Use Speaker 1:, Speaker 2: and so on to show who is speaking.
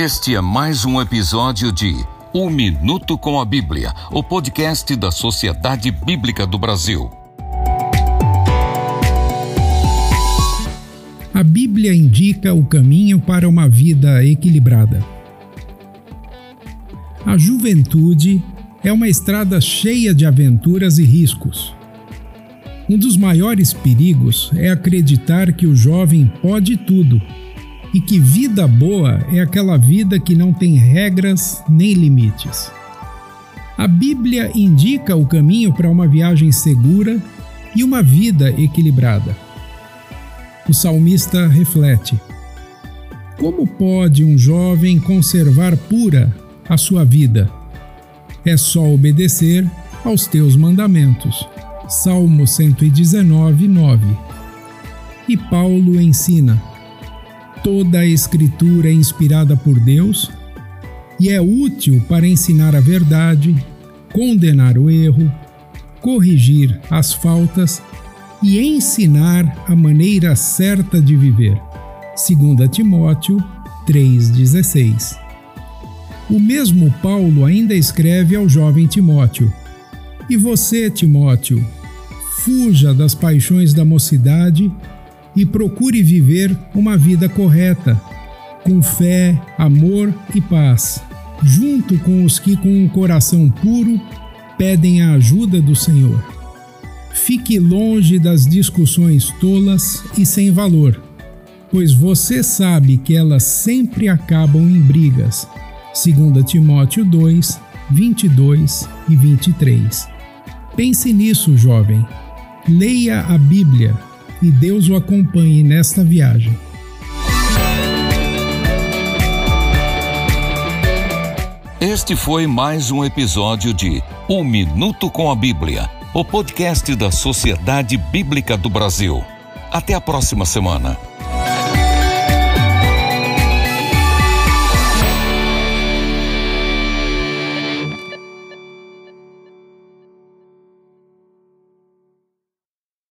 Speaker 1: Este é mais um episódio de Um Minuto com a Bíblia, o podcast da Sociedade Bíblica do Brasil.
Speaker 2: A Bíblia indica o caminho para uma vida equilibrada. A juventude é uma estrada cheia de aventuras e riscos. Um dos maiores perigos é acreditar que o jovem pode tudo e que vida boa é aquela vida que não tem regras nem limites. A Bíblia indica o caminho para uma viagem segura e uma vida equilibrada. O salmista reflete: Como pode um jovem conservar pura a sua vida? É só obedecer aos teus mandamentos. Salmo 119, 9. E Paulo ensina: Toda a Escritura é inspirada por Deus e é útil para ensinar a verdade, condenar o erro, corrigir as faltas e ensinar a maneira certa de viver. 2 Timóteo 3,16 O mesmo Paulo ainda escreve ao jovem Timóteo: E você, Timóteo, fuja das paixões da mocidade e procure viver uma vida correta, com fé, amor e paz, junto com os que, com um coração puro, pedem a ajuda do Senhor. Fique longe das discussões tolas e sem valor, pois você sabe que elas sempre acabam em brigas. 2 Timóteo 2, 22 e 23. Pense nisso, jovem. Leia a Bíblia e Deus o acompanhe nesta viagem.
Speaker 1: Este foi mais um episódio de Um Minuto com a Bíblia, o podcast da Sociedade Bíblica do Brasil. Até a próxima semana.